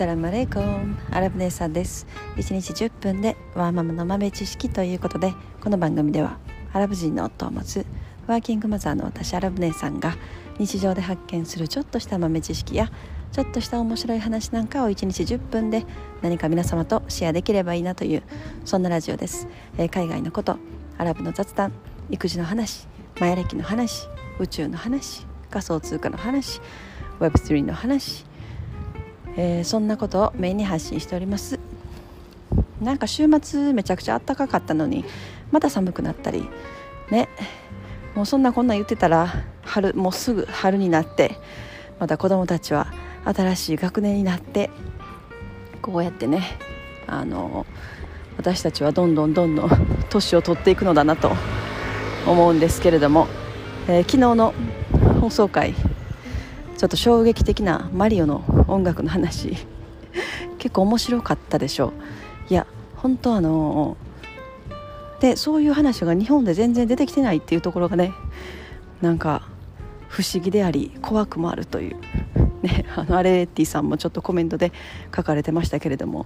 サラムレイコンアラブ姉さんです。1日10分でワーママの豆知識ということでこの番組ではアラブ人の夫を持つワーキングマザーの私アラブ姉さんが日常で発見するちょっとした豆知識やちょっとした面白い話なんかを1日10分で何か皆様とシェアできればいいなというそんなラジオです、えー、海外のことアラブの雑談育児の話マヤ歴の話宇宙の話仮想通貨の話 Web3 の話えー、そんなことをメインに発信しております。なんか週末めちゃくちゃ暖かかったのにまた寒くなったり。ね。もうそんなこんな言ってたら春もうすぐ春になってまた子供たちは新しい学年になってこうやってねあの私たちはどんどんどんどん年を取っていくのだなと思うんですけれども、えー、昨日の放送回ちょっと衝撃的なマリオの音楽の話。結構面白かったでしょう。いや本当あのでそういう話が日本で全然出てきてないっていうところがねなんか不思議であり怖くもあるという、ね、あのアレーティさんもちょっとコメントで書かれてましたけれども。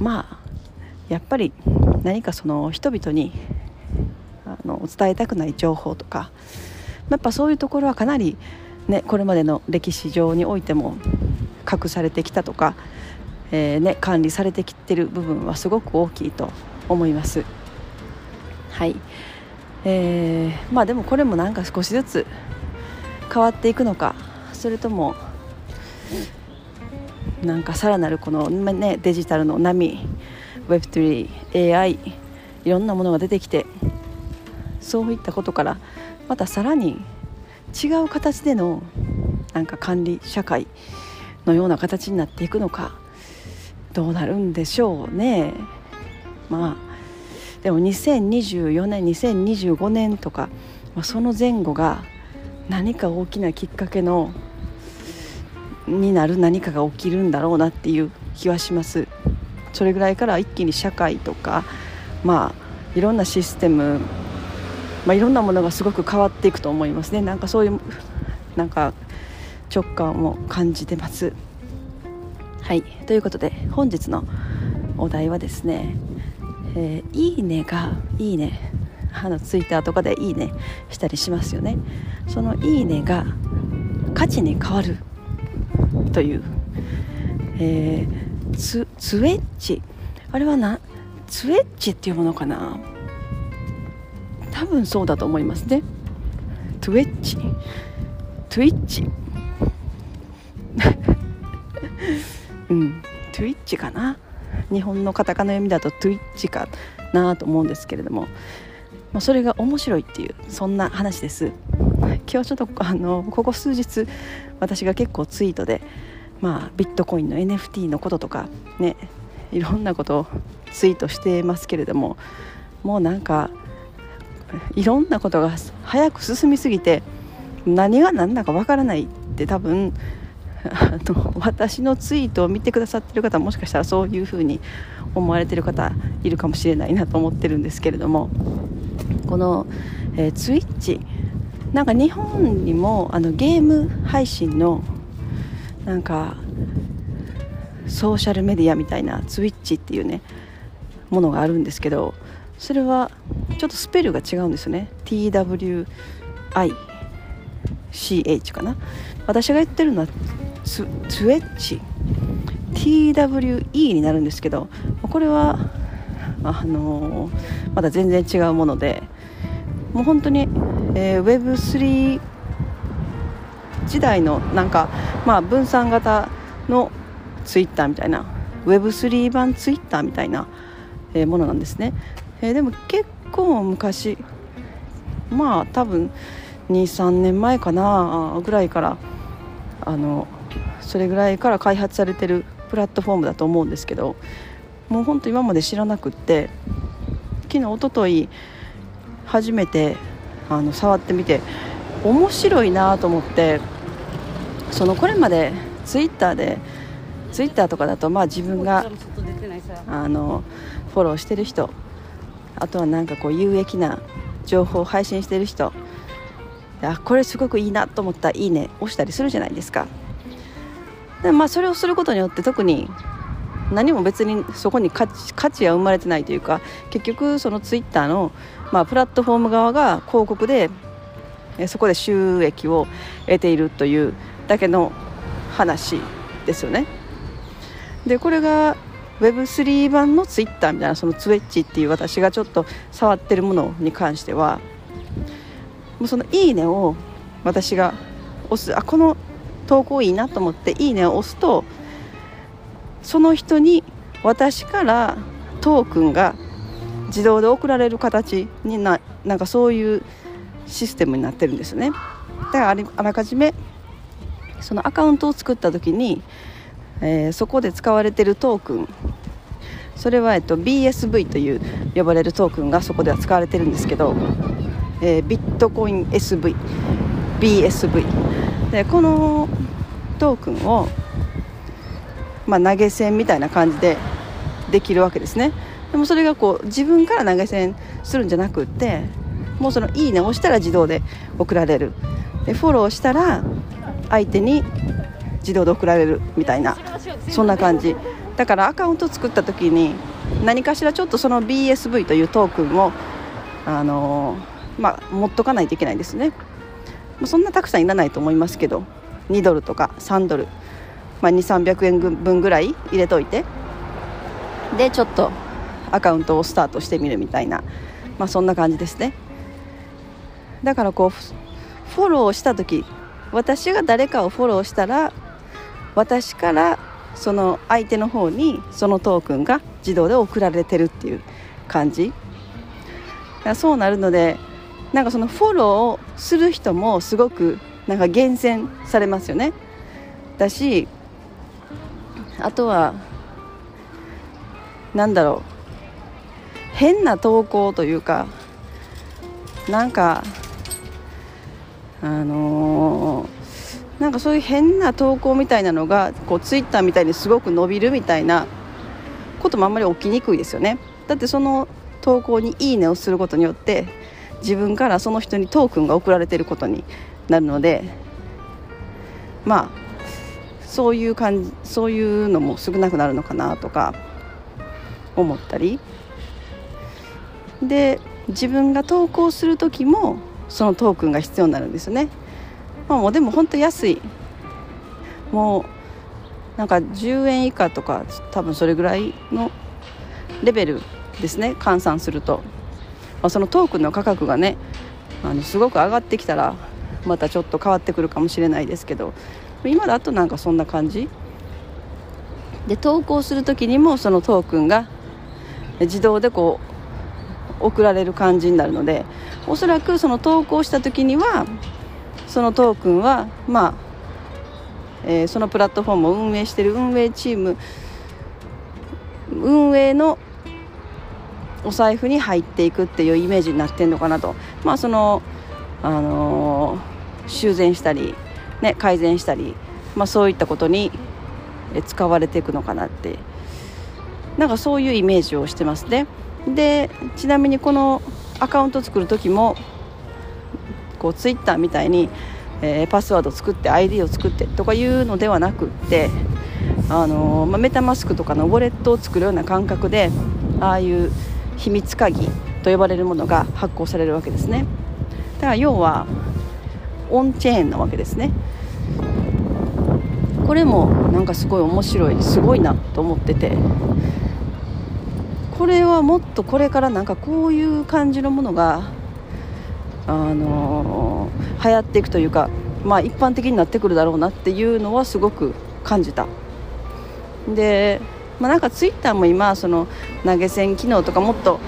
まあやっぱり何かその人々にあの伝えたくない情報とかやっぱそういうところはかなりね、これまでの歴史上においても隠されてきたとか、えー、ね、管理されてきてる部分はすごく大きいと思います。はいえー、まあでもこれもなんか少しずつ変わっていくのかそれともなんかさらなるこの、ね、デジタルの波 Web3AI いろんなものが出てきてそういったことからまたさらに違う形でのなんか管理社会のような形になっていくのかどうなるんでしょうね。まあでも2024年2025年とか、まあ、その前後が何か大きなきっかけのになる何かが起きるんだろうなっていう気はします。それぐらいから一気に社会とかまあいろんなシステムまあ、いろんなものがすごく変わっていくと思いますね。なんかそういうなんか直感を感じてます。はい。ということで本日のお題はですね「えー、いいね」が「いいね」あのツイッターとかで「いいね」したりしますよね。その「いいね」が価値に変わる。という、えー、ツツエッチあれはなツエッチっていうものかな。多分そうだと思いますね。トゥエッチトゥイッチうん。トゥイッチかな？日本のカタカナ読みだとトゥイッチかなと思うんですけれども、まあ、それが面白いっていうそんな話です。今日ちょっとあのここ数日私が結構ツイートで、まあ、ビットコインの NFT のこととかねいろんなことをツイートしてますけれどももうなんかいろんなことが早く進みすぎて何が何だかわからないって多分あの私のツイートを見てくださってる方もしかしたらそういうふうに思われてる方いるかもしれないなと思ってるんですけれどもこの、えー、ツイッチなんか日本にもあのゲーム配信のなんかソーシャルメディアみたいなツイッチっていうねものがあるんですけどそれはちょっとスペルが違うんですよね。TWICH かな。私が言ってるのはツツエッチ。TWE になるんですけどこれはあのー、まだ全然違うものでもう本当に、えー、Web3 時代のなんか、まあ、分散型のツイッターみたいな Web3 版ツイッターみたいな、えー、ものなんですね。えー、でも結構昔。まあ多分23年前かなぐらいからあのそれぐらいから開発されてるプラットフォームだと思うんですけどもうほんと今まで知らなくって昨日おととい初めてあの触ってみて面白いなと思ってそのこれまでツイッターでツイッターとかだとまあ自分があのフォローしてる人あとはなんかこう有益な情報を配信してる人。あこれすごくいいなと思ったら「いいね」押したりするじゃないですか。でまあそれをすることによって特に何も別にそこに価値価値は生まれてないというか結局そのツイッターの、まあ、プラットフォーム側が広告でそこで収益を得ているというだけの話ですよね。でこれが Web3 版のツイッターみたいなそのツイッチっていう私がちょっと触ってるものに関してはもうその「いいね」を私が押すあこの投稿いいなと思って「いいね」を押すとその人に私からトークンが自動で送られる形にななんかそういうシステムになってるんですね。だからあらかじめそのアカウントを作った時に、えー、そこで使われてるトークンそれは、えっと、BSV という呼ばれるトークンがそこでは使われてるんですけど、えー、ビットコイン SV BSV でこのトークンを、まあ、投げ銭みたいな感じでできるわけですね。でもそれがこう自分から投げ銭するんじゃなくってもうその「いいね」を押したら自動で送られる。でフォローしたら相手に自動で送られるみたいなそんな感じ。だからアカウント作った時に何かしらちょっとその BSV というトークンをあの、まあ、持っとかないといけないんですね。そんなたくさんいらないと思いますけど2ドルとか3ドル、まあ、2300円分ぐらい入れといてでちょっとアカウントをスタートしてみるみたいな、まあ、そんな感じですね。だからこうフォローした時私が誰かをフォローしたら私からその相手の方にそのトークンが自動で送られてるっていう感じ。そうなるのでなんかそのフォローをする人もすごくなんか厳選されますよね。だしあとはなんだろう。変な投稿というかなんかあのー、なんかそういう変な投稿みたいなのがこうツイッターみたいにすごく伸びるみたいなこともあんまり起きにくいですよね。だってその投稿に「いいね」をすることによって自分からその人にトークンが送られてることになるのでまあそういう感じそういうのも少なくなるのかなとか思ったり。で自分が投稿する時もそのトークンが必要になるんですよね、まあ、もうでも本当安い。もうなんか10円以下とか多分それぐらいのレベルですね。換算すると、まあ、そのトークンの価格がねあのすごく上がってきたらまたちょっと変わってくるかもしれないですけど。今だとなんかそんな感じ。で投稿する時にもそのトークンが自動でこう送られる感じになるのでおそらくその投稿した時にはそのトークンはまあ、えー、そのプラットフォームを運営している運営チーム運営のお財布に入っていくっていうイメージになってるのかなと。まあそのあのー、修繕したり、ね、改善したり、まあ、そういったことに使われていくのかなって。なんかそういうイメージをしてますね。でちなみにこのアカウント作る時もこうツイッターみたいに、えー、パスワード作って ID を作ってとかいうのではなくってあのー、まあ、メタマスクとかのウォレットを作るような感覚でああいう秘密鍵と呼ばれるものが発行されるわけですね。だから要はオンチェーンなわけですね。これもなんかすごい面白いすごいなと思っててこれはもっとこれからなんかこういう感じのものがあの、流行っていくというか、まあ、一般的になってくるだろうなっていうのはすごく感じた。で、まあ、なんかツイッターも今その投げ銭機能とかもっと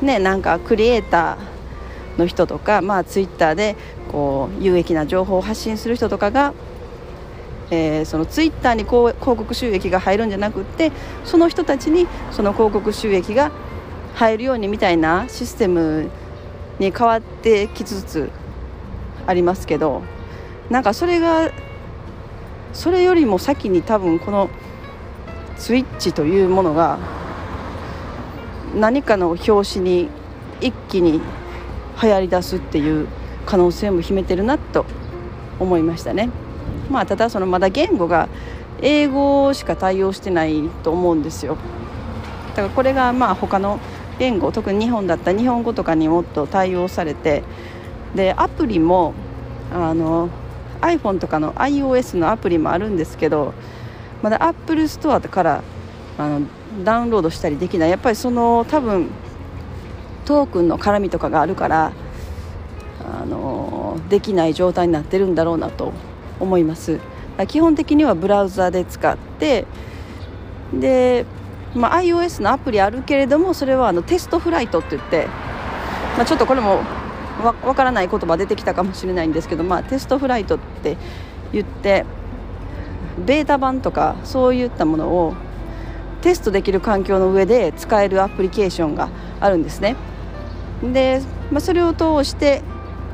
ねなんかクリエイターの人とか、まあ、ツイッターでこう有益な情報を発信する人とかがえー、そのツイッターに広告収益が入るんじゃなくってその人たちにその広告収益が入るようにみたいなシステムに変わってきつつありますけどなんかそれがそれよりも先に多分このスイッチというものが何かの表紙に一気に流行りだすっていう可能性も秘めてるなと思いましたね。まあ、ただそのまだ言語が英語しか対応してないと思うんですよだからこれがまあ他の言語特に日本だったら日本語とかにもっと対応されてでアプリもあの iPhone とかの iOS のアプリもあるんですけどまだ Apple ストアからあのダウンロードしたりできない。やっぱりその多分トークンの絡みとかがあるからあのできない状態になってるんだろうなと思います。基本的にはブラウザで使ってで、まあ、iOS のアプリあるけれどもそれはあのテストフライトって言って、まあ、ちょっとこれもわ分からない言葉出てきたかもしれないんですけど、まあ、テストフライトって言ってベータ版とかそういったものをテストできる環境の上で使えるアプリケーションがあるんですね。で、まあ、それを通して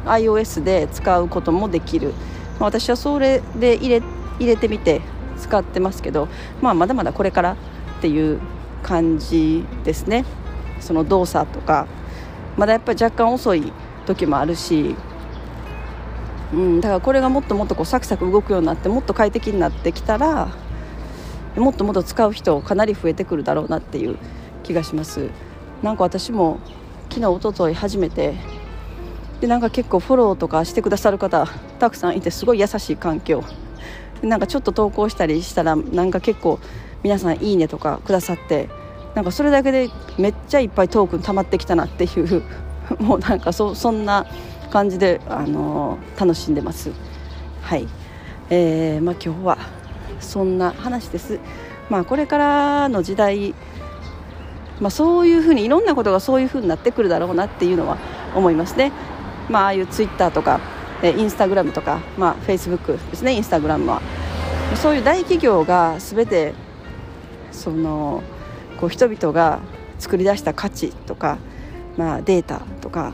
iOS で使うこともできる、まあ、私はそれで入れ入れてみて使ってますけど、まあ、まだまだこれからっていう感じですね。その動作とか。まだやっぱり若干遅い時もあるし、うん、だからこれがもっともっとこうサクサク動くようになってもっと快適になってきたらもっともっと使う人かなり増えてくるだろうなっていう気がします。なんか私も昨日おととい初めてでなんか結構フォローとかしてくださる方たくさんいてすごい優しい環境。なんかちょっと投稿したりしたらなんか結構皆さんいいねとかくださってなんかそれだけでめっちゃいっぱいトークン溜まってきたなっていう もうなんかそそんな感じで、あのー、楽しんでます。はい、えーまあ、今日はそんな話です。まあこれからの時代まあ、そういうふうにいろんなことがそういうふうになってくるだろうなっていうのは思いますね、まあ、ああいうツイッターとかえインスタグラムとか、まあ、フェイスブックですねインスタグラムは。そういう大企業が全てそのこう人々が作り出した価値とかまあ、データとか、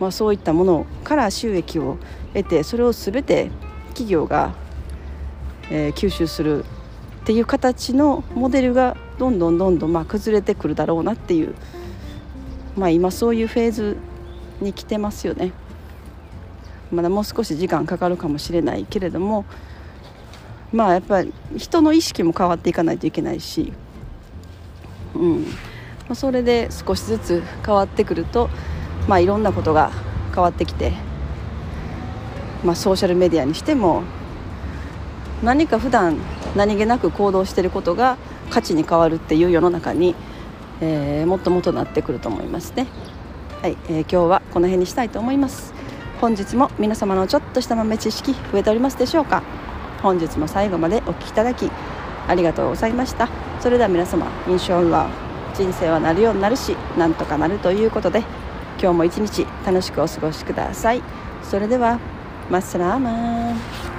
まあ、そういったものから収益を得てそれを全て企業が、えー、吸収するっていう形のモデルがどんどんどんどんまあ崩れてくるだろうなっていう、まあ、今そういうフェーズに来てますよね。まだもう少し時間かかるかもしれないけれどもまあやっぱり人の意識も変わっていかないといけないし、うん、まあ、それで少しずつ変わってくると、まあ、いろんなことが変わってきて、まあ、ソーシャルメディアにしても何か普段何気なく行動していることが価値に変わるっていう世の中に、えー、もっともっとなってくると思いますね。はい、えー、今日はこの辺にしたいと思います。本日も皆様のちょっとした豆知識増えておりますでしょうか？本日も最後までお聴きいただきありがとうございました。それでは皆様印象は人生はなるようになるしなんとかなるということで今日も一日楽しくお過ごしください。それではマッサラーマン。